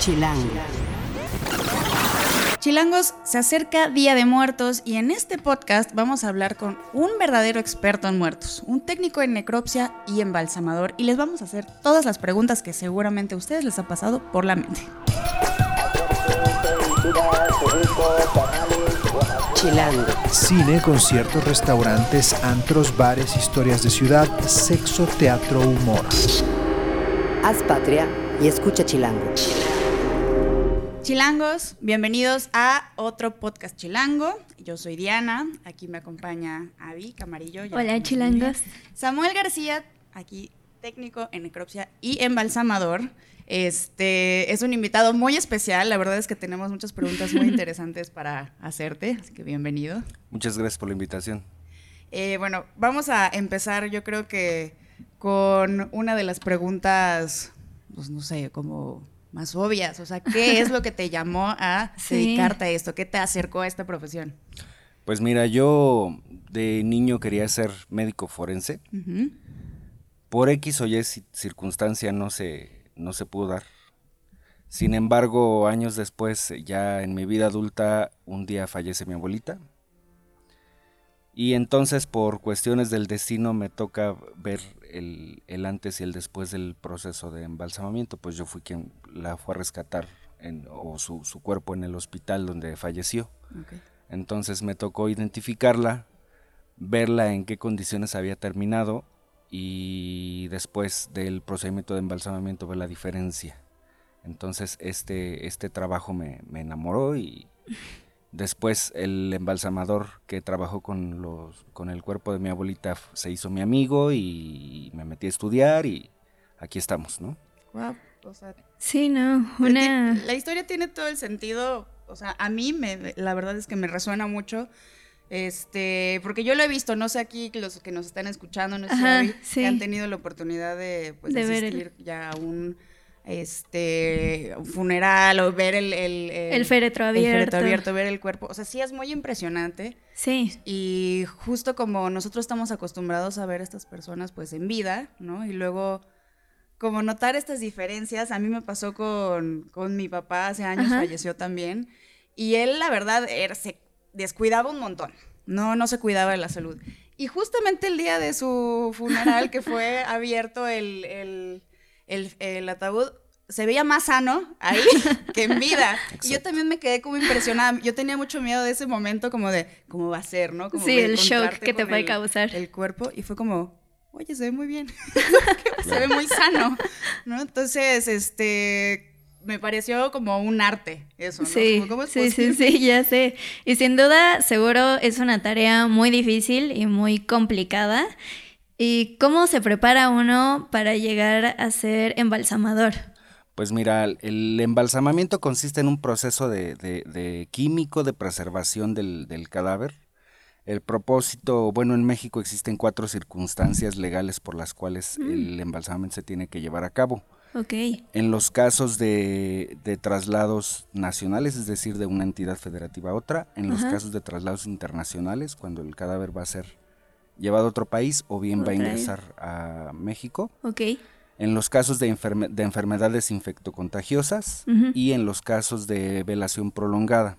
Chilango. Chilangos, se acerca Día de Muertos y en este podcast vamos a hablar con un verdadero experto en muertos, un técnico en necropsia y embalsamador y les vamos a hacer todas las preguntas que seguramente a ustedes les ha pasado por la mente. Chilango. Cine, conciertos, restaurantes, antros, bares, historias de ciudad, sexo, teatro, humor. Haz patria y escucha Chilango. Chilangos, bienvenidos a otro podcast chilango. Yo soy Diana, aquí me acompaña Avi Camarillo. Hola, chilangos. Samuel García, aquí técnico en necropsia y embalsamador. Este es un invitado muy especial. La verdad es que tenemos muchas preguntas muy interesantes para hacerte, así que bienvenido. Muchas gracias por la invitación. Eh, bueno, vamos a empezar, yo creo que con una de las preguntas, pues no sé, como más obvias. O sea, ¿qué es lo que te llamó a Sí. dedicarte a esto? ¿Qué te acercó a esta profesión? Pues mira, yo de niño quería ser médico forense. Por X o Y ci- circunstancia no se, no se pudo dar. Sin embargo, años después, ya en mi vida adulta, un día fallece mi abuelita. Y entonces, por cuestiones del destino, me toca ver el, el antes y el después del proceso de embalsamamiento. Pues yo fui quien la fue a rescatar, en- o su, su cuerpo en el hospital donde falleció. Entonces me tocó identificarla, verla en qué condiciones había terminado y después del procedimiento de embalsamamiento ver la diferencia. Entonces este, este trabajo me, me enamoró y después el embalsamador que trabajó con, los, con el cuerpo de mi abuelita se hizo mi amigo y me metí a estudiar y aquí estamos, ¿no? Guau, o sea, Sí, no, una... la historia tiene todo el sentido. O sea, a mí me, la verdad es que me resuena mucho. Este, porque yo lo he visto, no sé aquí los que nos están escuchando, no sé si Ajá, Gaby, sí. que han tenido la oportunidad de, pues, De el- asistir ya a un este un funeral o ver el, el, El féretro el féretro abierto. abierto, ver el cuerpo. O sea, sí es muy impresionante. Sí, Y justo como nosotros estamos acostumbrados a ver a estas personas pues en vida, ¿no? Y luego como notar estas diferencias, a mí me pasó con, con mi papá, hace años Ajá. falleció también, y él la verdad era- se descuidaba un montón, no, no se cuidaba de la salud. Y justamente el día de su funeral, que fue abierto el, el, el- el ataúd, se veía más sano ahí que en vida. Y yo también me quedé como impresionada. Yo tenía mucho miedo de ese momento, como de cómo va a ser, ¿no? Como Sí, el shock que te puede causar. El cuerpo. Y fue como, oye, se ve muy bien. se ve muy sano, ¿no? Entonces, este. Me pareció como un arte eso, ¿no? sí, Como, ¿cómo es sí, sí, sí, ya sé. Y sin duda, seguro es una tarea muy difícil y muy complicada. ¿Y cómo se prepara uno para llegar a ser embalsamador? Pues mira, el- el embalsamamiento consiste en un proceso de, de- de químico de preservación del, del cadáver. El propósito, bueno, en México existen cuatro circunstancias legales por las cuales el embalsamamiento se tiene que llevar a cabo. Ok, En los casos de, de traslados nacionales, es decir, de una entidad federativa a otra, en los Ajá. casos de traslados internacionales, cuando el cadáver va a ser llevado a otro país o bien va a ingresar a México ok, en los casos de, enferme- de enfermedades infectocontagiosas y en los casos de velación prolongada.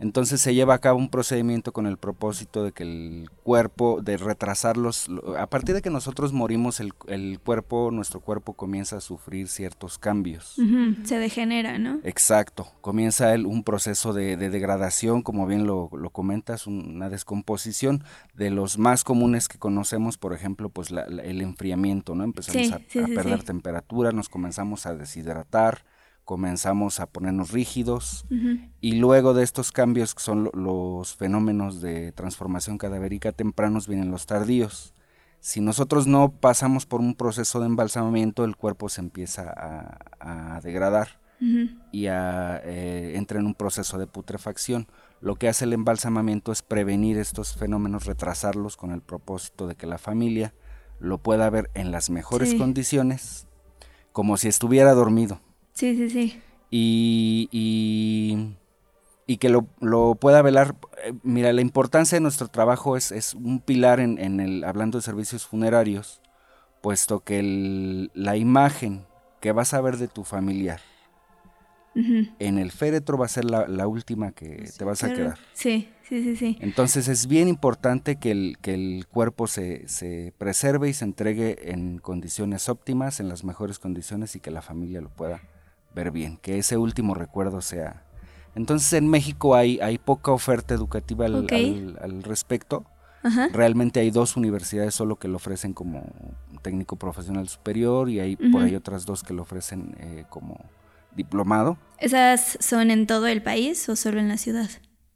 Entonces se lleva a cabo un procedimiento con el propósito de que el cuerpo, de retrasarlos, lo- a partir de que nosotros morimos, el, el cuerpo, nuestro cuerpo comienza a sufrir ciertos cambios. se degenera, ¿no? Exacto, comienza el- un proceso de, de degradación, como bien lo, lo comentas, un- una descomposición de los más comunes que conocemos, por ejemplo, pues la- la- el enfriamiento, ¿no? Empezamos Sí, a, sí, a sí, perder temperatura, nos comenzamos a deshidratar, comenzamos a ponernos rígidos y luego de estos cambios que son lo- los fenómenos de transformación cadavérica tempranos vienen los tardíos. Si nosotros no pasamos por un proceso de embalsamamiento, el cuerpo se empieza a, a degradar y a, eh, entra en un proceso de putrefacción. Lo que hace el embalsamamiento es prevenir estos fenómenos, retrasarlos con el propósito de que la familia lo pueda ver en las mejores Sí. condiciones, como si estuviera dormido. Sí, sí, sí. Y, y, y que lo, lo pueda velar. Eh, Mira, la importancia de nuestro trabajo es, es un pilar en, en el, hablando de servicios funerarios, puesto que el- la imagen que vas a ver de tu familiar en el féretro va a ser la, última que te vas a quedar. Sí, sí, sí, sí. Entonces es bien importante que el, que el cuerpo se, se, preserve y se entregue en condiciones óptimas, en las mejores condiciones y que la familia lo pueda ver bien, que ese último recuerdo sea. Entonces en México hay, hay poca oferta educativa al, al, respecto. Realmente hay dos universidades solo que lo ofrecen como técnico profesional superior y hay por ahí otras dos que lo ofrecen eh, como diplomado. ¿Esas son en todo el país o solo en la ciudad?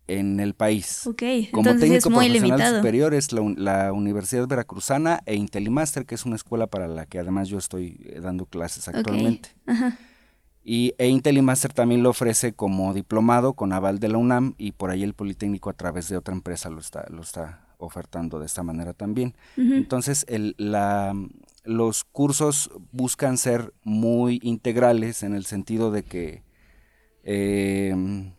En el país. Ok, Como técnico profesional superior es la, Universidad Veracruzana e Intelimaster, que es una escuela para la que además yo estoy eh, dando clases actualmente. Y e Intelimaster también lo ofrece como diplomado con aval de la UNAM y por ahí el Politécnico a través de otra empresa lo está, lo está ofertando de esta manera también. Entonces, el, la, los cursos buscan ser muy integrales en el sentido de que em,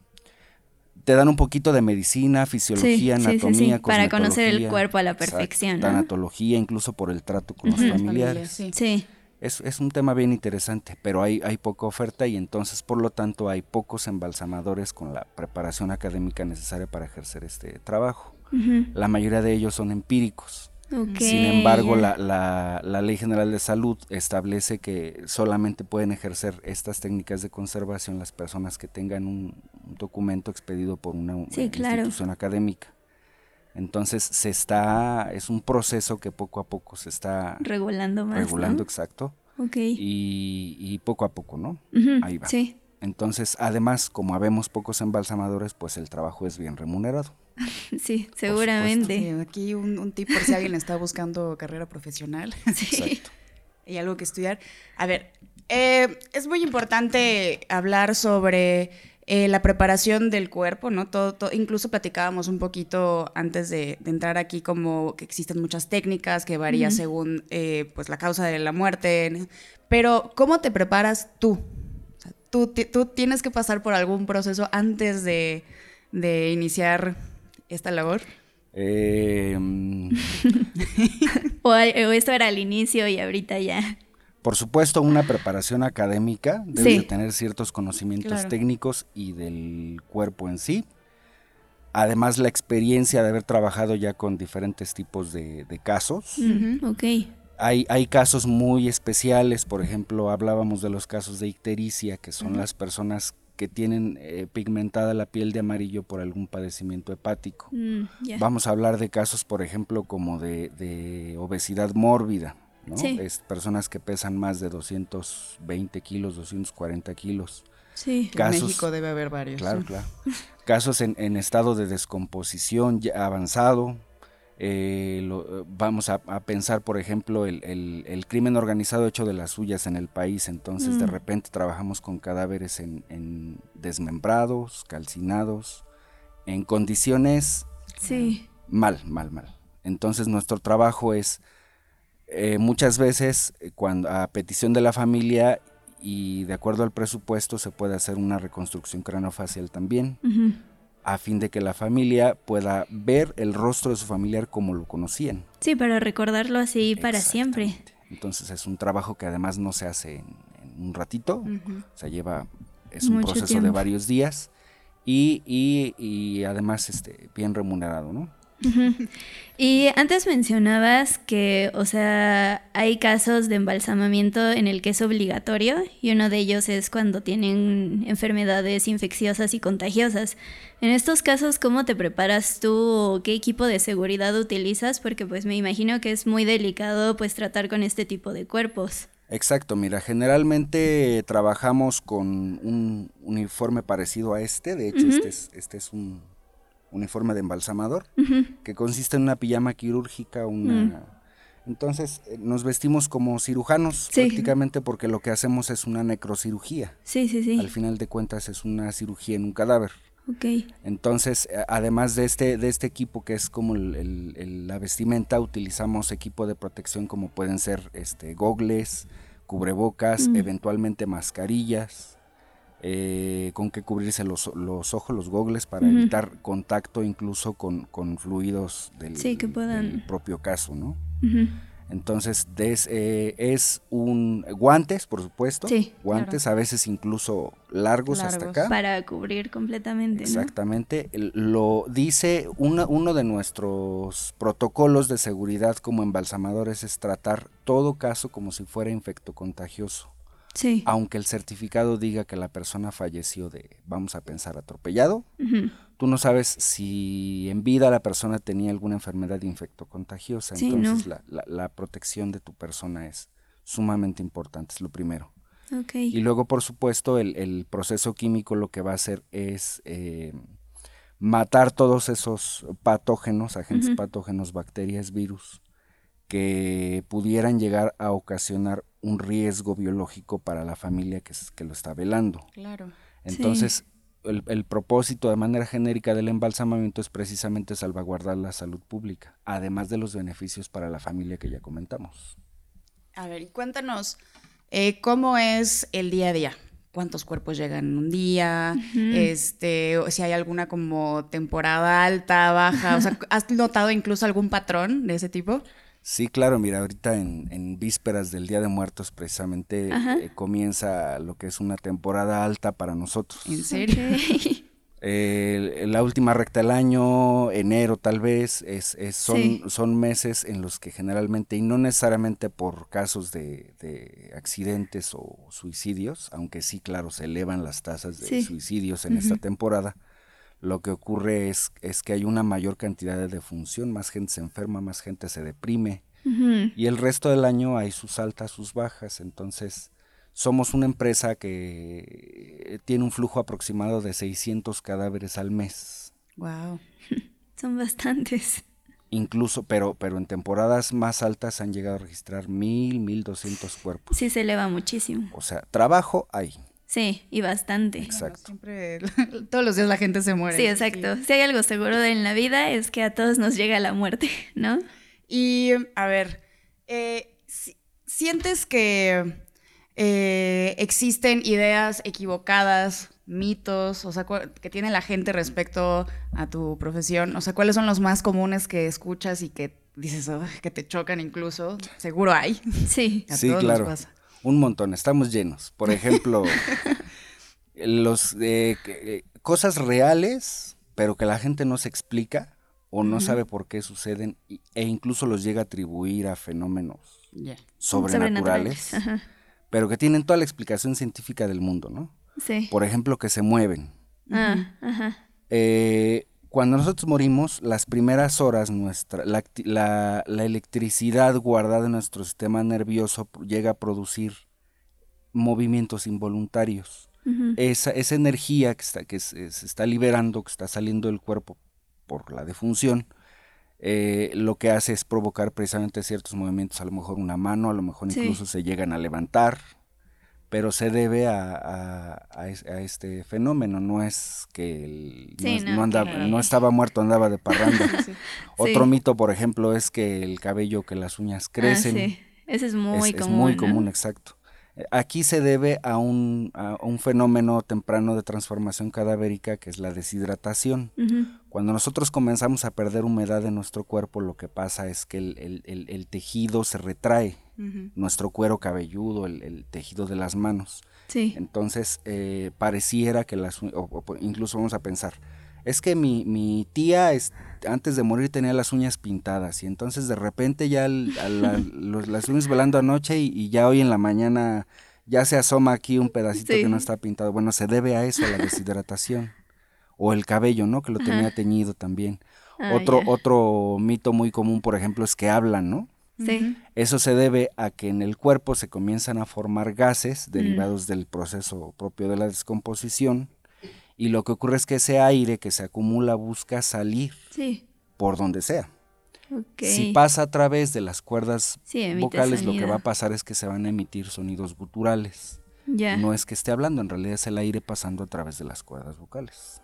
te dan un poquito de medicina, fisiología, anatomía, sí, para conocer el cuerpo a la perfección. Tanatología, incluso por el trato con los familiares. Sí. Es, es, un tema bien interesante, pero hay, hay poca oferta y entonces, por lo tanto, hay pocos embalsamadores con la preparación académica necesaria para ejercer este trabajo. La mayoría de ellos son empíricos. Sin embargo, la, la, Ley General de Salud establece que solamente pueden ejercer estas técnicas de conservación las personas que tengan un, documento expedido por una, institución académica. Entonces se está, es un proceso que poco a poco se está regulando más. Regulando, exacto. Okay. Y, poco a poco, ¿no? Ahí va. Entonces, además, como habemos pocos embalsamadores, pues el trabajo es bien remunerado. Sí, seguramente. aquí un, un, tip por si alguien está buscando carrera profesional. Sí. y algo que estudiar. A ver, eh, es muy importante hablar sobre eh, la preparación del cuerpo, ¿no? Todo, incluso platicábamos un poquito antes de, entrar aquí como que existen muchas técnicas que varían según eh, pues la causa de la muerte, pero ¿cómo te preparas tú? tú, tú tienes que pasar por algún proceso antes de, de iniciar esta labor? Em, o, esto era al inicio y ahorita ya. Por supuesto, una preparación académica debe tener ciertos conocimientos técnicos y del cuerpo en sí. Además, la experiencia de haber trabajado ya con diferentes tipos de, casos. Hay, hay, casos muy especiales, por ejemplo, hablábamos de los casos de ictericia, que son las personas que tienen eh, pigmentada la piel de amarillo por algún padecimiento hepático. Mm, Vamos a hablar de casos, por ejemplo, como de, obesidad mórbida, ¿no? Es personas que pesan más de 220 kilos, 240 kilos. Sí, en México debe haber varios. Claro, claro. Casos en, en, estado de descomposición ya avanzado, eh, vamos a, pensar, por ejemplo, el, crimen organizado hecho de las suyas en el país. Entonces, de mm. repente trabajamos con cadáveres en, desmembrados, calcinados, en condiciones mal, mal, mal. Entonces, nuestro trabajo es eh, muchas veces, cuando a petición de la familia y de acuerdo al presupuesto, se puede hacer una reconstrucción craneofacial también a fin de que la familia pueda ver el rostro de su familiar como lo conocían. Sí, para recordarlo así para siempre. Entonces es un trabajo que además no se hace en, un ratito, o sea, lleva, es un proceso de varios días y, y, y además este, bien remunerado, ¿no? Y antes mencionabas que, o sea, hay casos de embalsamamiento en el que es obligatorio y uno de ellos es cuando tienen enfermedades infecciosas y contagiosas. En estos casos, ¿cómo te preparas tú o qué equipo de seguridad utilizas? Porque pues me imagino que es muy delicado pues tratar con este tipo de cuerpos. Exacto, mira, generalmente trabajamos con un uniforme parecido a este, de hecho este, es, este es un uniforme de embalsamador, que consiste en una pijama quirúrgica, una... Mm. Entonces eh, nos vestimos como cirujanos prácticamente porque lo que hacemos es una necrocirugía. Sí, sí, sí. Al final de cuentas es una cirugía en un cadáver. Okay. Entonces, eh, además de este, de este equipo que es como la vestimenta, utilizamos equipo de protección como pueden ser este, gogles, cubrebocas, mm. eventualmente mascarillas, eh, con que cubrirse los, ojos, los gogles, para evitar contacto incluso con, fluidos del, propio caso, ¿no? Entonces des- eh, es un guantes, por supuesto, Sí, guantes a veces incluso largos, hasta acá. Para cubrir completamente, ¿no? Exactamente, lo dice una- uno de nuestros protocolos de seguridad como embalsamadores es tratar todo caso como si fuera infectocontagioso, Sí. aunque el certificado diga que la persona falleció de, vamos a pensar, atropellado, tú no sabes si en vida la persona tenía alguna enfermedad infectocontagiosa, Sí, entonces no. la, la- la protección de tu persona es sumamente importante, es lo primero. Ok. Y luego, por supuesto, el, el proceso químico lo que va a hacer es eh, matar todos esos patógenos, agentes patógenos, bacterias, virus, que pudieran llegar a ocasionar un riesgo biológico para la familia que, es- que lo está velando. Claro. Entonces, el, el propósito de manera genérica del embalsamamiento es precisamente salvaguardar la salud pública, además de los beneficios para la familia que ya comentamos. A ver, y cuéntanos, eh, ¿cómo es el día a día? ¿Cuántos cuerpos llegan en un día? Este, o si hay alguna como temporada alta, baja. O sea, ¿has notado incluso algún patrón de ese tipo? Sí, claro, mira, ahorita en, en vísperas del Día de Muertos precisamente eh, comienza lo que es una temporada alta para nosotros. ¿En serio? Eh, la última recta del año, enero tal vez, es, es- son, Sí. son meses en los que generalmente, y no necesariamente por casos de, de accidentes o suicidios, aunque sí, claro, se elevan las tasas de Sí. suicidios en esta temporada, lo que ocurre es, es que hay una mayor cantidad de defunción, más gente se enferma, más gente se deprime, y el resto del año hay sus altas, sus bajas. Entonces, somos una empresa que tiene un flujo aproximado de 600 cadáveres al mes. Wow. Son bastantes. Incluso, pero, pero en temporadas más altas han llegado a registrar 1000, 1200 cuerpos. Sí se eleva muchísimo. O sea, trabajo hay. Sí, y bastante. Exacto. Siempre, todos los días la gente se muere. Sí, exacto. Si hay algo seguro en la vida es que a todos nos llega la muerte, ¿no? Y, a ver, eh, si- ¿sientes que eh, existen ideas equivocadas, mitos, o sea, que tiene la gente respecto a tu profesión? O sea, ¿cuáles son los más comunes que escuchas y que dices "Ugh", que te chocan incluso? Seguro hay. Sí. A Sí, todos nos claro. pasa. Un montón, estamos llenos. Por ejemplo, los eh, eh, cosas reales, pero que la gente no se explica o no sabe por qué suceden y- e incluso los llega a atribuir a fenómenos sobrenaturales, pero que tienen toda la explicación científica del mundo, ¿no? Sí. Por ejemplo, que se mueven. Ah, ajá. Eh, cuando nosotros morimos, las primeras horas, nuestra, la, la- la electricidad guardada en nuestro sistema nervioso llega a producir movimientos involuntarios. Esa, esa energía que, está, que se, se está liberando, que está saliendo del cuerpo por la defunción, eh, lo que hace es provocar precisamente ciertos movimientos, a lo mejor una mano, a lo mejor Sí. incluso se llegan a levantar, pero se debe a, a- a es- a este fenómeno, no es que el- no, Sí, no, no andaba- que- no estaba muerto, andaba de parranda. Sí. Otro Sí. mito, por ejemplo, es que el cabello, que las uñas Ah, crecen. Ese es muy es, es común. muy ¿no? común, exacto. Aquí se debe a un, a un fenómeno temprano de transformación cadavérica que es la deshidratación. Cuando nosotros comenzamos a perder humedad en nuestro cuerpo, lo que pasa es que el, el- el- el tejido se retrae, nuestro cuero cabelludo, el, tejido de las manos. Sí. Entonces, eh, pareciera que las, o incluso vamos a pensar, es que mi, mi tía es- antes de morir tenía las uñas pintadas y entonces de repente ya el- a la- los- las estuvimos velando anoche y, y ya hoy en la mañana ya se asoma aquí un pedacito Sí. que no está pintado. Bueno, se debe a eso, a la deshidratación. O el cabello, ¿no? Que lo tenía teñido también. Ah, otro, otro mito muy común, por ejemplo, es que hablan, ¿no? Sí. Eso se debe a que en el cuerpo se comienzan a formar Mm. gases derivados del proceso propio de la descomposición y lo que ocurre es que ese aire que se acumula busca salir Sí. por donde sea. Si pasa a través de las cuerdas Sí, vocales, lo que va a pasar es que se van a emitir sonidos guturales. No es que esté hablando, en realidad es el aire pasando a través de las cuerdas vocales.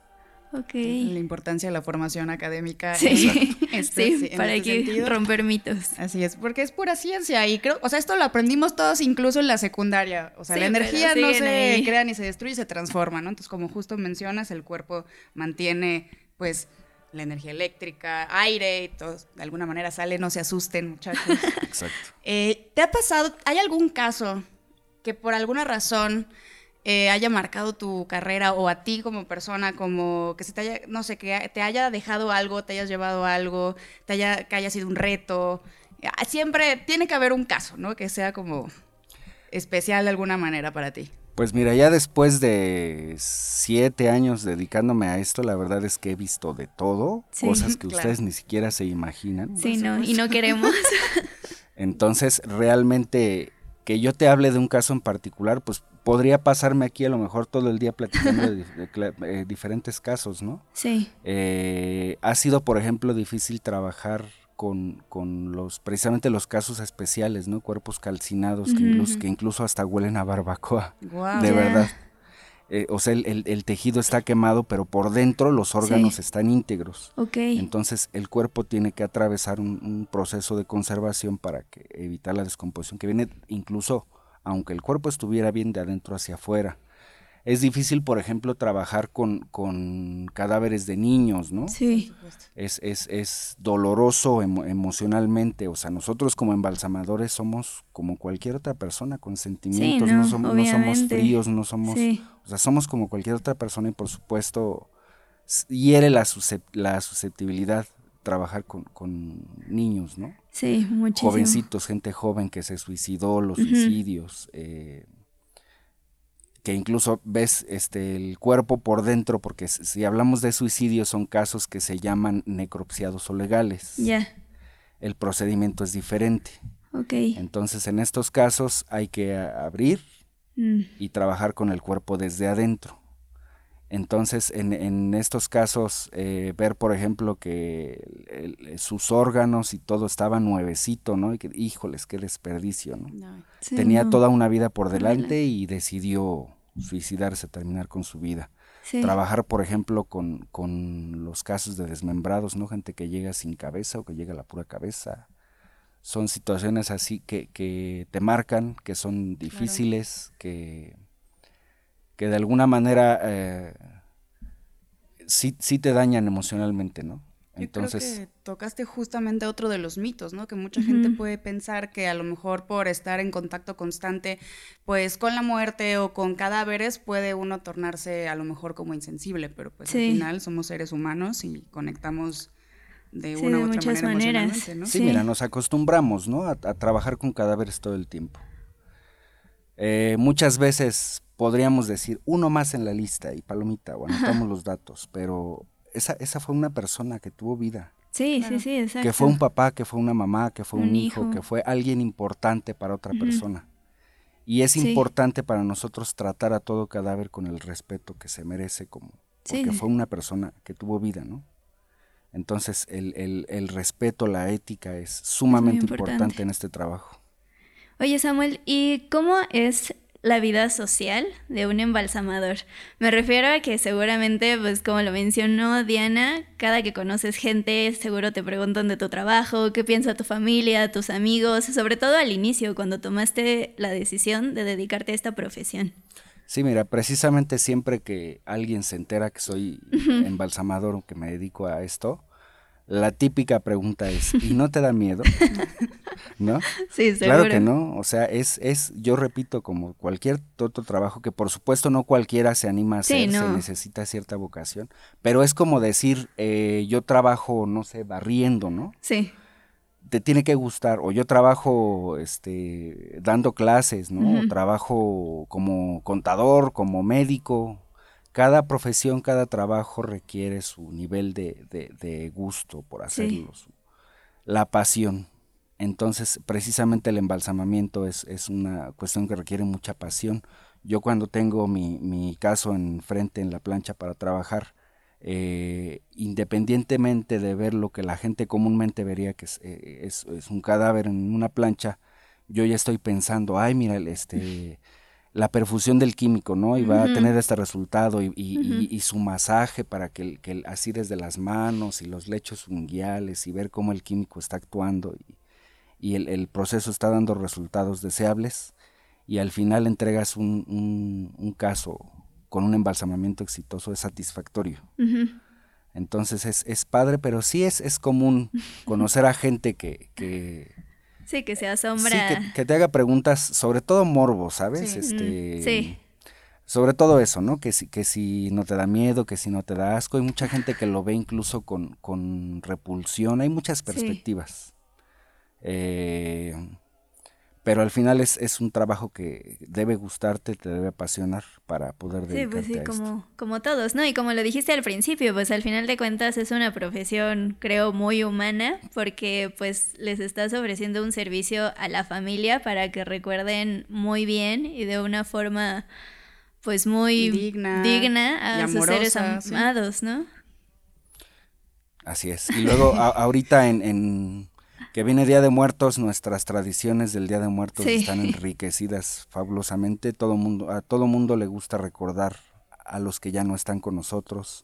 La importancia de la formación académica. Sí. este- sí, en para este que sentido. romper mitos. Así es, porque es pura ciencia y creo, o sea, esto lo aprendimos todos incluso en la secundaria. O sea, Sí, la energía no se ahí. crea ni se destruye, se transforma, ¿no? Entonces, como justo mencionas, el cuerpo mantiene, pues, la energía eléctrica, aire, y todo, de alguna manera sale, no se asusten, muchachos. Exacto. Eh, ¿Te ha pasado, hay algún caso que por alguna razón eh, haya marcado tu carrera o a ti como persona, como que se te haya, no sé, que te haya dejado algo, te hayas llevado algo, te haya, que haya sido un reto? Ah, Siempre tiene que haber un caso, ¿no? Que sea como especial de alguna manera para ti. Pues mira, ya después de siete años dedicándome a esto, la verdad es que he visto de todo, Sí, cosas que claro. ustedes ni siquiera se imaginan. Sí, no, y no queremos. Entonces, realmente, que yo te hable de un caso en particular, pues podría pasarme aquí a lo mejor todo el día platicando de, eh, diferentes casos, ¿no? Sí, Eh, ha sido, por ejemplo, difícil trabajar con, con los, precisamente los casos especiales, ¿no? Cuerpos calcinados que, incluso, que incluso hasta huelen a barbacoa, Guau. de verdad. Eh, o sea, el, el- el tejido está quemado, pero por dentro los órganos Sí. están íntegros. ok. Entonces el cuerpo tiene que atravesar un, un proceso de conservación para que, evitar la descomposición que viene incluso aunque el cuerpo estuviera bien de adentro hacia afuera. Es difícil, por ejemplo, trabajar con, con cadáveres de niños, ¿no? Sí, Es, es, es doloroso emo- emocionalmente. O sea, nosotros como embalsamadores somos como cualquier otra persona con sentimientos, no, no, som- no somos fríos, no somos... sí, O sea, somos como cualquier otra persona y por supuesto hiere la, suscep- la susceptibilidad trabajar con, con niños, ¿no? sí, muchísimo. Jovencitos, gente joven que se suicidó, los suicidios, eh, que incluso ves este el cuerpo por dentro, porque si hablamos de suicidios son casos que se llaman necropsiados o legales. Ya, El procedimiento es diferente. ok. Entonces, en estos casos hay que abrir Mm, y trabajar con el cuerpo desde adentro. Entonces, en, en estos casos, eh, ver, por ejemplo, que el- el- sus órganos y todo estaba nuevecito, ¿no? Y que, híjoles, qué desperdicio, ¿no? No. sí, Tenía no. toda una vida por delante. delante y decidió suicidarse, terminar con su vida. Sí, Trabajar, por ejemplo, con, con los casos de desmembrados, ¿no? Gente que llega sin cabeza o que llega a la pura cabeza. Son situaciones así que, que te marcan, que son difíciles, que, que de alguna manera eh, sí, sí te dañan emocionalmente, ¿no? Yo Entonces, creo que tocaste justamente otro de los mitos, ¿no? Que mucha gente puede pensar que a lo mejor por estar en contacto constante, pues con la muerte o con cadáveres, puede uno tornarse a lo mejor como insensible, pero pues Sí. al final somos seres humanos y conectamos de Sí, una de u otra muchas manera maneras. emocionalmente, ¿no? Sí, Sí. mira, nos acostumbramos, ¿no? A, a trabajar con cadáveres todo el tiempo. Eh, muchas veces podríamos decir uno más en la lista y palomita o anotamos los datos, pero esa, esa fue una persona que tuvo vida, sí, Claro. sí, sí, exacto. que fue un papá, que fue una mamá, que fue un, Un hijo, hijo. que fue alguien importante para otra persona. Y es Sí. importante para nosotros tratar a todo cadáver con el respeto que se merece, como porque Sí. fue una persona que tuvo vida, ¿no? Entonces, el, el- el respeto, la ética es sumamente importante. importante en este trabajo. Oye Samuel, ¿y cómo es la vida social de un embalsamador? Me refiero a que seguramente, pues como lo mencionó Diana, cada que conoces gente, seguro te preguntan de tu trabajo, qué piensa tu familia, tus amigos, sobre todo al inicio, cuando tomaste la decisión de dedicarte a esta profesión. Sí, mira, precisamente siempre que alguien se entera que soy embalsamador o que me dedico a esto, la típica pregunta es, ¿y no te da miedo? ¿No? Sí, Claro que no, o sea, es, es, yo repito, como cualquier otro trabajo que por supuesto no cualquiera se anima a Sí, hacer, se necesita cierta vocación, pero es como decir, eh, yo trabajo, no sé, barriendo, ¿no? Sí, Te tiene que gustar, o yo trabajo, este, dando clases, ¿no? Trabajo como contador, como médico. Cada profesión, cada trabajo requiere su nivel de, de- de gusto por hacerlo, su- la pasión. Entonces, precisamente el embalsamamiento es, es una cuestión que requiere mucha pasión. Yo cuando tengo mi, mi caso enfrente en la plancha para trabajar, eh, independientemente de ver lo que la gente comúnmente vería que es, eh, es- es un cadáver en una plancha, yo ya estoy pensando, ay, mira, el, este, la perfusión del químico, ¿no? Y va a tener este resultado y, y- y- su masaje para que, así desde las manos y los lechos unguiales y ver cómo el químico está actuando y, el, el proceso está dando resultados deseables y al final entregas un, un- un caso con un embalsamamiento exitoso es satisfactorio. Entonces es, es padre, pero sí es, es común conocer a gente que, que Sí, que se sí, asombra. que, que te haga preguntas, sobre todo morbo, ¿sabes? Sí. Este, sí. Sobre todo eso, ¿no? Que si, que si no te da miedo, que si no te da asco. Hay mucha gente que lo ve incluso con, con repulsión. Hay muchas perspectivas. Eh, pero al final es, es un trabajo que debe gustarte, te debe apasionar para poder Sí, dedicarte pues sí, a esto. como, como todos, ¿no? Y como lo dijiste al principio, pues al final de cuentas es una profesión, creo, muy humana, porque pues les estás ofreciendo un servicio a la familia para que recuerden muy bien y de una forma, pues muy Digna digna a y sus seres amorosa, sí. amados, ¿no? Así es. Y luego a- ahorita en, en que viene Día de Muertos, nuestras tradiciones del Día de Muertos Sí. están enriquecidas fabulosamente. Todo mundo, a todo mundo le gusta recordar a los que ya no están con nosotros.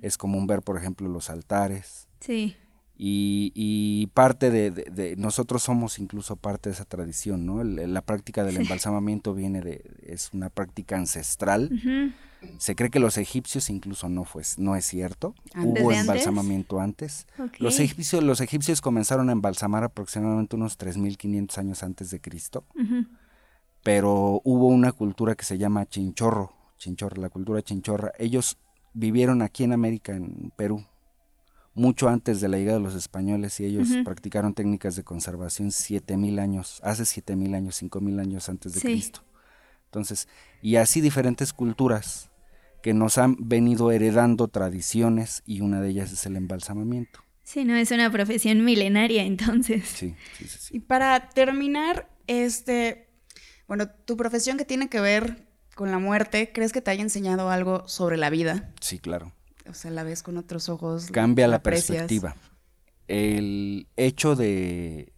Es común ver, por ejemplo, los altares. Sí, Y, y parte de, de- de- nosotros somos incluso parte de esa tradición, ¿no? El- la práctica del embalsamamiento viene de, es una práctica ancestral. Se cree que los egipcios incluso no fue, no es cierto. ¿Desde Hubo embalsamamiento antes. Los egipcios, los egipcios comenzaron a embalsamar aproximadamente unos 3.500 años antes de Cristo, pero hubo una cultura que se llama chinchorro, chinchorro, la cultura chinchorra. Ellos vivieron aquí en América, en Perú, mucho antes de la llegada de los españoles y ellos practicaron técnicas de conservación 7.000 años, hace 7.000 años, 5.000 años antes de Sí. Cristo. Entonces, y así diferentes culturas que nos han venido heredando tradiciones y una de ellas es el embalsamamiento. Sí, no, es una profesión milenaria entonces. Sí, sí, sí. sí. Y para terminar, este, bueno, tu profesión que tiene que ver con la muerte, ¿crees que te haya enseñado algo sobre la vida? Sí, claro. O sea, la ves con otros ojos. Cambia la perspectiva. El hecho de,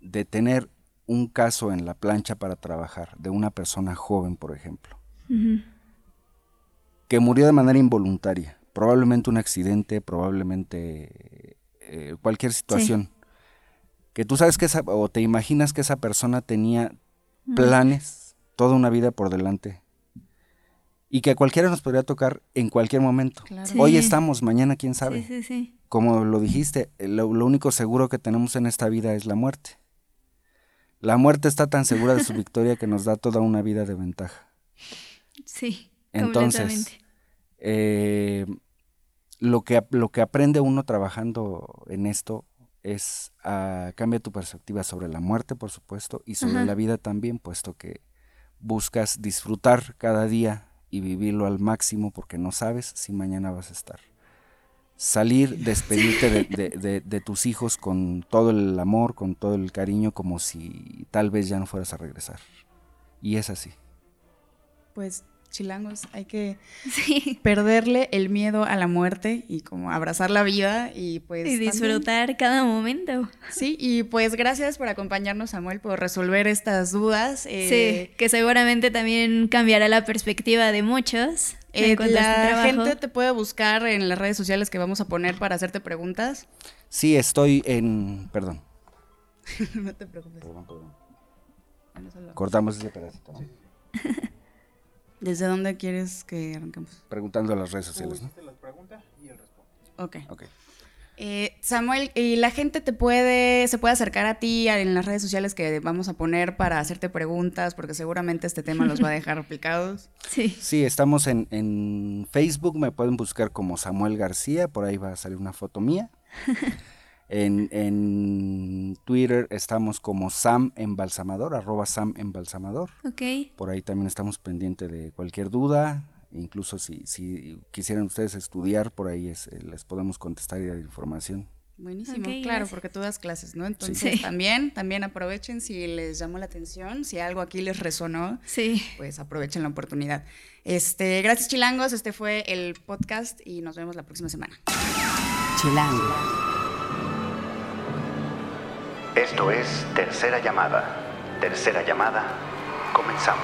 de tener un caso en la plancha para trabajar de una persona joven, por ejemplo, que murió de manera involuntaria, probablemente un accidente, probablemente eh, cualquier situación, que tú sabes que esa, o te imaginas que esa persona tenía planes, toda una vida por delante, y que a cualquiera nos podría tocar en cualquier momento. Claro. Sí. Hoy estamos, mañana quién sabe. Sí, sí, sí. Como lo dijiste, eh, lo, lo único seguro que tenemos en esta vida es la muerte. La muerte está tan segura de su victoria que nos da toda una vida de ventaja. Sí, Entonces. Eh, lo, que, lo que aprende uno trabajando en esto es a cambia tu perspectiva sobre la muerte, por supuesto, y sobre Ajá. la vida también, puesto que buscas disfrutar cada día y vivirlo al máximo porque no sabes si mañana vas a estar. Salir, despedirte de, de- de- de tus hijos con todo el amor, con todo el cariño, como si tal vez ya no fueras a regresar. Y es así. Pues, chilangos, hay que Sí. perderle el miedo a la muerte y como abrazar la vida y pues... Y también- disfrutar cada momento. Sí, y pues gracias por acompañarnos, Samuel, por resolver estas dudas. eh, sí, que seguramente también cambiará la perspectiva de muchos eh, este la gente te puede buscar en las redes sociales que vamos a poner para hacerte preguntas. Sí, estoy en... Perdón. no te preocupes. Perdón, perdón. Cortamos ese pedacito. ¿no? ¿Desde dónde quieres que arranquemos? Preguntando a las redes sociales, ¿no? Ok. Ok. Eh, Samuel, ¿y la gente te puede, se puede acercar a ti en las redes sociales que vamos a poner para hacerte preguntas? Porque seguramente este tema los va a dejar aplicados. Sí. Sí, estamos en, en Facebook, me pueden buscar como Samuel García, por ahí va a salir una foto mía. En, en Twitter estamos como Sam Embalsamador, arroba Sam Embalsamador. Ok. Por ahí también estamos pendientes de cualquier duda, incluso si, si quisieran ustedes estudiar, por ahí es, eh, les podemos contestar y dar información. Buenísimo, claro, gracias. porque tú das clases, ¿no? Entonces Sí. también, también aprovechen si les llamó la atención, si algo aquí les resonó, Sí. pues aprovechen la oportunidad. Este, gracias chilangos, este fue el podcast y nos vemos la próxima semana. Chilango. Esto es Tercera Llamada. Tercera Llamada. Comenzamos.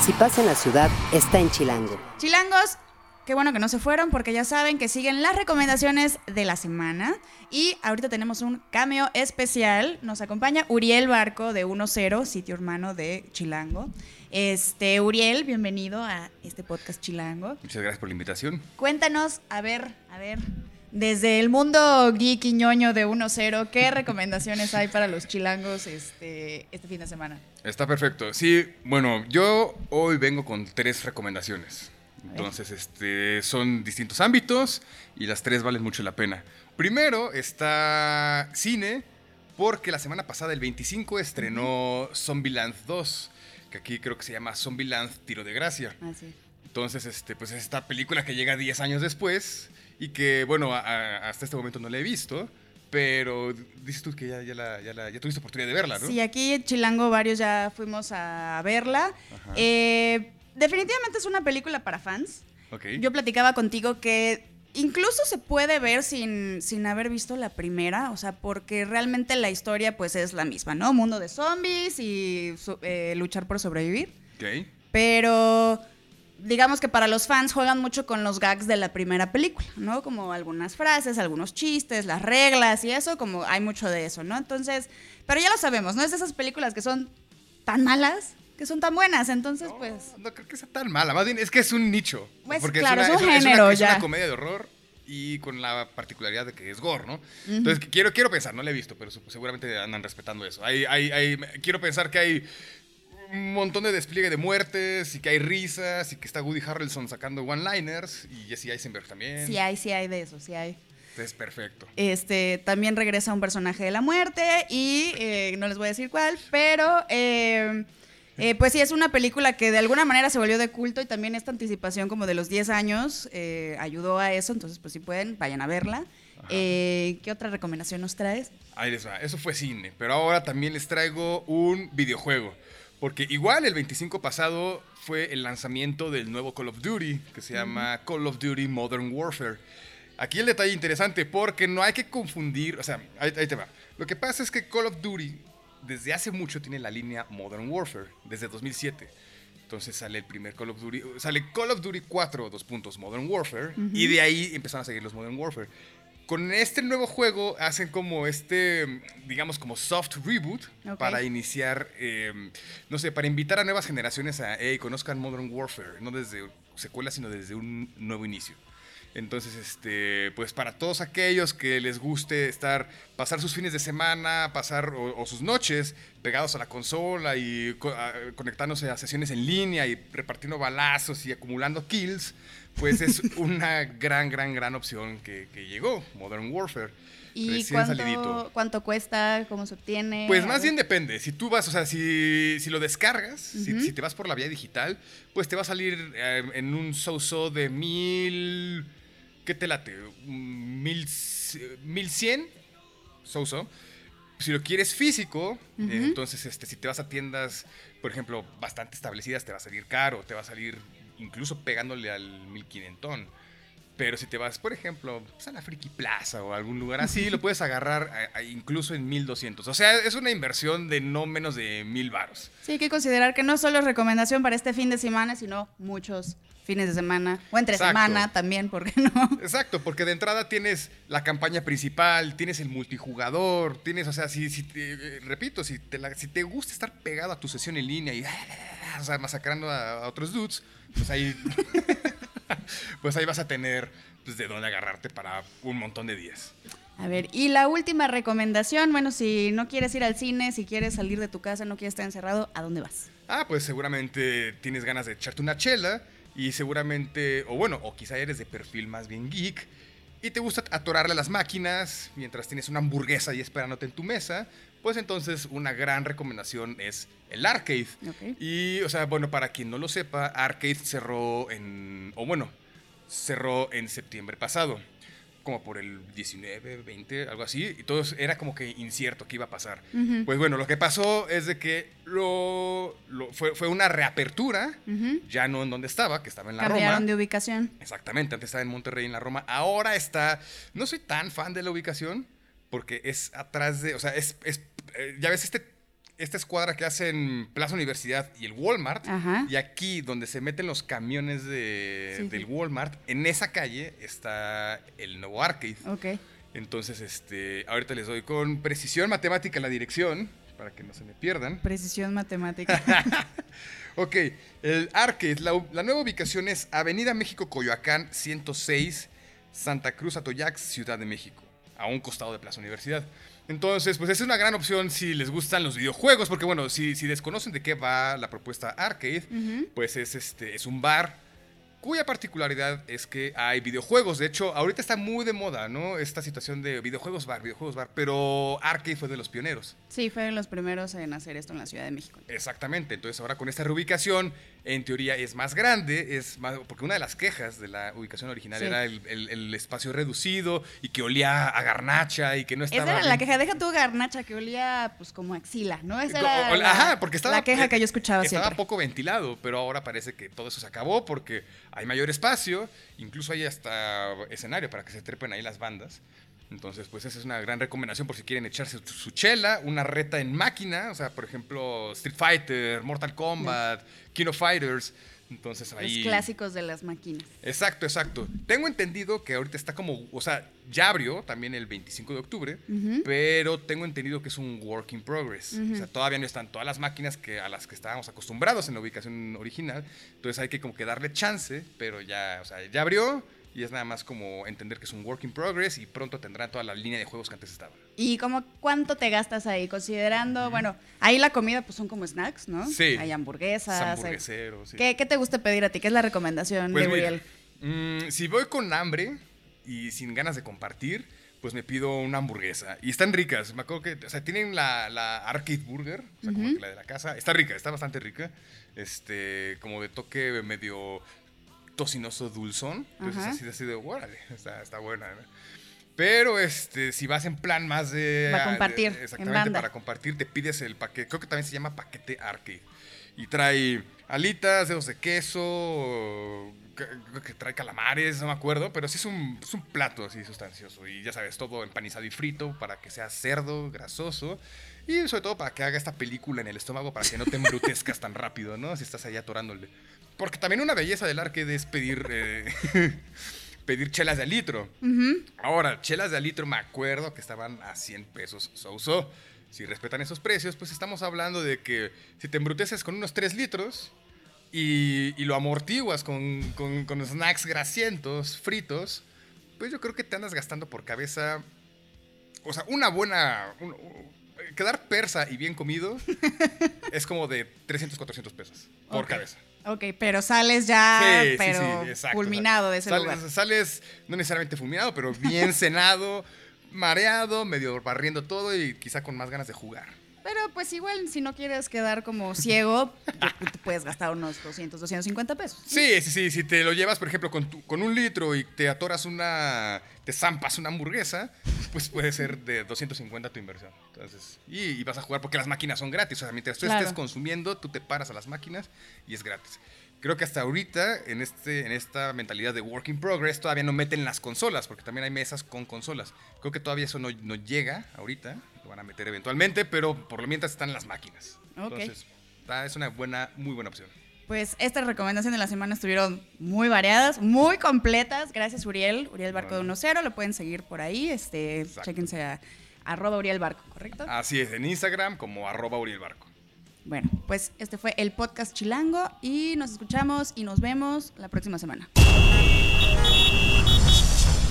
Si pasa en la ciudad, está en Chilango. Chilangos, qué bueno que no se fueron porque ya saben que siguen las recomendaciones de la semana. Y ahorita tenemos un cameo especial. Nos acompaña Uriel Barco de 1-0, sitio hermano de Chilango. Este, Uriel, bienvenido a este podcast chilango. Muchas gracias por la invitación. Cuéntanos, a ver, a ver, desde el mundo geek y ñoño de 1-0, ¿qué recomendaciones hay para los chilangos este, este fin de semana? Está perfecto. Sí, bueno, yo hoy vengo con tres recomendaciones. Entonces, este, son distintos ámbitos y las tres valen mucho la pena. Primero está cine, porque la semana pasada, el 25, estrenó Zombieland 2, que aquí creo que se llama Zombieland Tiro de Gracia. Ah, sí. Entonces, este, pues es esta película que llega 10 años después y que, bueno, a- a- hasta este momento no la he visto, pero dices tú que ya, ya, la- ya la- ya tuviste oportunidad de verla, ¿no? Sí, aquí en Chilango varios ya fuimos a verla. Eh, definitivamente es una película para fans. Yo platicaba contigo que incluso se puede ver sin, sin haber visto la primera, o sea, porque realmente la historia pues es la misma, ¿no? Mundo de zombies y eh, luchar por sobrevivir. Ok. Pero digamos que para los fans juegan mucho con los gags de la primera película, ¿no? Como algunas frases, algunos chistes, las reglas y eso, como hay mucho de eso, ¿no? Entonces, pero ya lo sabemos, ¿no? Es de esas películas que son tan malas que son tan buenas, entonces pues... No creo que sea tan mala, más bien es que es un nicho. Pues, porque claro, es, una, es un género, una- es una comedia de horror y con la particularidad de que es gore, ¿no? Entonces, quiero, quiero pensar, no la he visto, pero seguramente andan respetando eso. Hay, hay, hay- quiero pensar que hay un montón de despliegue de muertes y que hay risas y que está Woody Harrelson sacando one-liners y Jesse Eisenberg también. Sí hay, sí hay de eso, sí hay. Es perfecto. Este, también regresa un personaje de la muerte y eh, no les voy a decir cuál, pero eh, eh, pues sí, es una película que de alguna manera se volvió de culto y también esta anticipación como de los 10 años eh, ayudó a eso, entonces pues si pueden, vayan a verla. Eh, ¿Qué otra recomendación nos traes? Ahí les va, eso fue cine, pero ahora también les traigo un videojuego. Porque igual el 25 pasado fue el lanzamiento del nuevo Call of Duty, que se llama Call of Duty Modern Warfare. Aquí el detalle interesante, porque no hay que confundir, o sea, ahí, ahí te va. Lo que pasa es que Call of Duty desde hace mucho tiene la línea Modern Warfare, desde 2007. Entonces sale el primer Call of Duty, sale Call of Duty 4, dos puntos, Modern Warfare, y de ahí empezaron a seguir los Modern Warfare. Con este nuevo juego hacen como este, digamos, como soft reboot para iniciar, eh, no sé, para invitar a nuevas generaciones a, hey, conozcan Modern Warfare, no desde secuela, sino desde un nuevo inicio. Entonces, este, pues para todos aquellos que les guste estar, pasar sus fines de semana, pasar o, o sus noches pegados a la consola y co- a- conectándose a sesiones en línea y repartiendo balazos y acumulando kills, pues es una gran, gran, gran opción que, que llegó, Modern Warfare. ¿Y cuánto, cuánto cuesta? ¿Cómo se obtiene? Pues más bien depende. Si tú vas, o sea, si, si lo descargas, si, si te vas por la vía digital, pues te va a salir eh, en un so-so de mil. ¿Qué te late? Mm, Mil, mil cien so-so. Si lo quieres físico, eh, entonces este, si te vas a tiendas, por ejemplo, bastante establecidas, te va a salir caro, te va a salir incluso pegándole al 1500. Pero si te vas, por ejemplo, pues, a la Friki Plaza o a algún lugar así, lo puedes agarrar a- a- incluso en 1200. O sea, es una inversión de no menos de mil varos. Sí, hay que considerar que no solo es recomendación para este fin de semana, sino muchos fines de semana o entre Exacto. semana también, ¿por qué no? Exacto, porque de entrada tienes la campaña principal, tienes el multijugador, tienes, o sea, si, si te- eh, repito, si te, la- si te gusta estar pegado a tu sesión en línea y, o sea, masacrando a, a otros dudes, pues ahí, pues ahí vas a tener pues, de dónde agarrarte para un montón de días. A ver, y la última recomendación, bueno, si no quieres ir al cine, si quieres salir de tu casa, no quieres estar encerrado, ¿a dónde vas? Ah, pues seguramente tienes ganas de echarte una chela y seguramente, o bueno, o quizá eres de perfil más bien geek y te gusta atorarle a las máquinas mientras tienes una hamburguesa ahí esperándote en tu mesa, pues entonces una gran recomendación es el arcade. Y, o sea, bueno, para quien no lo sepa, arcade cerró en, o bueno, cerró en septiembre pasado. Como por el 19, 20, algo así. Y todo era como que incierto qué iba a pasar. Pues bueno, lo que pasó es de que lo, lo- fue, fue una reapertura, ya no en donde estaba, que estaba en la Cambiaron Roma. de ubicación. Exactamente, antes estaba en Monterrey, en la Roma. Ahora está. No soy tan fan de la ubicación, porque es atrás de. O sea, es. es, eh, ya ves este. Esta escuadra que hacen Plaza Universidad y el Walmart. Ajá. Y aquí, donde se meten los camiones de, Sí, del. Walmart, en esa calle está el nuevo arcade. Ok. Entonces, este, ahorita les doy con precisión matemática la dirección, para que no se me pierdan. Precisión matemática. Ok, el arcade, la, la nueva ubicación es Avenida México Coyoacán 106, Santa Cruz Atoyac, Ciudad de México, a un costado de Plaza Universidad. Entonces, pues es una gran opción si les gustan los videojuegos, porque bueno, si, si desconocen de qué va la propuesta arcade, pues es, este, es un bar cuya particularidad es que hay videojuegos. De hecho, ahorita está muy de moda, ¿no? Esta situación de videojuegos bar, videojuegos bar, pero arcade fue de los pioneros. Sí, fueron los primeros en hacer esto en la Ciudad de México. Exactamente, entonces ahora con esta reubicación, en teoría es más grande, es más, porque una de las quejas de la ubicación original Sí. era el, el- el espacio reducido y que olía a garnacha y que no estaba... Esa era la queja, deja tu garnacha que olía pues como axila, ¿no? Esa era o- la, Ajá, porque estaba... la queja que yo escuchaba Estaba siempre. poco ventilado, pero ahora parece que todo eso se acabó porque hay mayor espacio, incluso hay hasta escenario para que se trepen ahí las bandas. Entonces, pues esa es una gran recomendación por si quieren echarse su- chela, una reta en máquina, o sea, por ejemplo, Street Fighter, Mortal Kombat, King of Fighters. Entonces ahí... Los clásicos de las máquinas. Exacto, exacto. Tengo entendido que ahorita está como, o sea, ya abrió también el 25 de octubre, pero tengo entendido que es un work in progress. O sea, todavía no están todas las máquinas que, a las que estábamos acostumbrados en la ubicación original. Entonces hay que como que darle chance, pero ya, o sea, ya abrió y es nada más como entender que es un work in progress y pronto tendrán toda la línea de juegos que antes estaba. ¿Y como cuánto te gastas ahí? Considerando, bueno, ahí la comida pues son como snacks, ¿no? Sí. Hay hamburguesas. Es hay- sí. ¿Qué, qué te gusta pedir a ti? ¿Qué es la recomendación Pues de Uriel? mm, si voy con hambre y sin ganas de compartir, pues me pido una hamburguesa. Y están ricas. Me acuerdo que, o sea, tienen la, la Arcade Burger, o sea, como que la de la casa. Está rica, está bastante rica. Este, como de toque medio tocinoso dulzón. Entonces Ajá. así, así de, órale, está, está buena. ¿no? Pero este, si vas en plan más de. Para compartir, de- en exactamente, para compartir, te pides el paquete. Creo que también se llama paquete arcade. Y trae alitas, dedos de queso, que, creo que trae calamares, no me acuerdo, pero sí es un, es un plato así sustancioso. Y ya sabes, todo empanizado y frito para que sea cerdo, grasoso. Y sobre todo para que haga esta película en el estómago para que no te embrutezcas tan rápido, ¿no? Si estás ahí atorándole. Porque también una belleza del arcade es pedir, eh, pedir chelas de litro. Ahora, chelas de litro me acuerdo que estaban a 100 pesos so-so. Si respetan esos precios, pues estamos hablando de que si te embruteces con unos 3 litros y, y lo amortiguas con, con- con snacks grasientos, fritos, pues yo creo que te andas gastando por cabeza, o sea, una buena... un- quedar persa y bien comido es como de 300, 400 pesos por cabeza. Ok, pero sales ya, Sí, sí, pero sí, exacto. fulminado de ese sales, lugar. Sales no necesariamente fulminado, pero bien cenado, mareado, medio barriendo todo y quizá con más ganas de jugar. Pero pues igual, si no quieres quedar como ciego, te, puedes gastar unos 200, 250 pesos. Sí, sí, sí. Si te lo llevas, por ejemplo, con, tu- con un litro y te atoras una. te zampas una hamburguesa, pues puede ser de 250 tu inversión. Entonces, y, y vas a jugar porque las máquinas son gratis. O sea, mientras tú Claro. estés consumiendo, tú te paras a las máquinas y es gratis. Creo que hasta ahorita, en, este, en esta mentalidad de work in progress, todavía no meten las consolas, porque también hay mesas con consolas. Creo que todavía eso no, no llega ahorita, lo van a meter eventualmente, pero por lo mientras están las máquinas. Ok. Entonces, está- es una buena, muy buena opción. Pues estas recomendaciones de la semana estuvieron muy variadas, muy completas. Gracias, Uriel. Uriel Barco de 1.0. Lo pueden seguir por ahí. Este, Exacto. chéquense a arroba Uriel Barco, ¿correcto? Así es, en Instagram como arroba Uriel Barco. Bueno, pues este fue el podcast Chilango y nos escuchamos y nos vemos la próxima semana.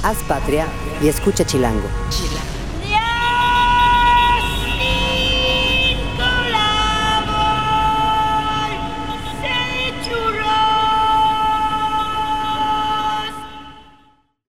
Haz patria y escucha Chilango. Chilango.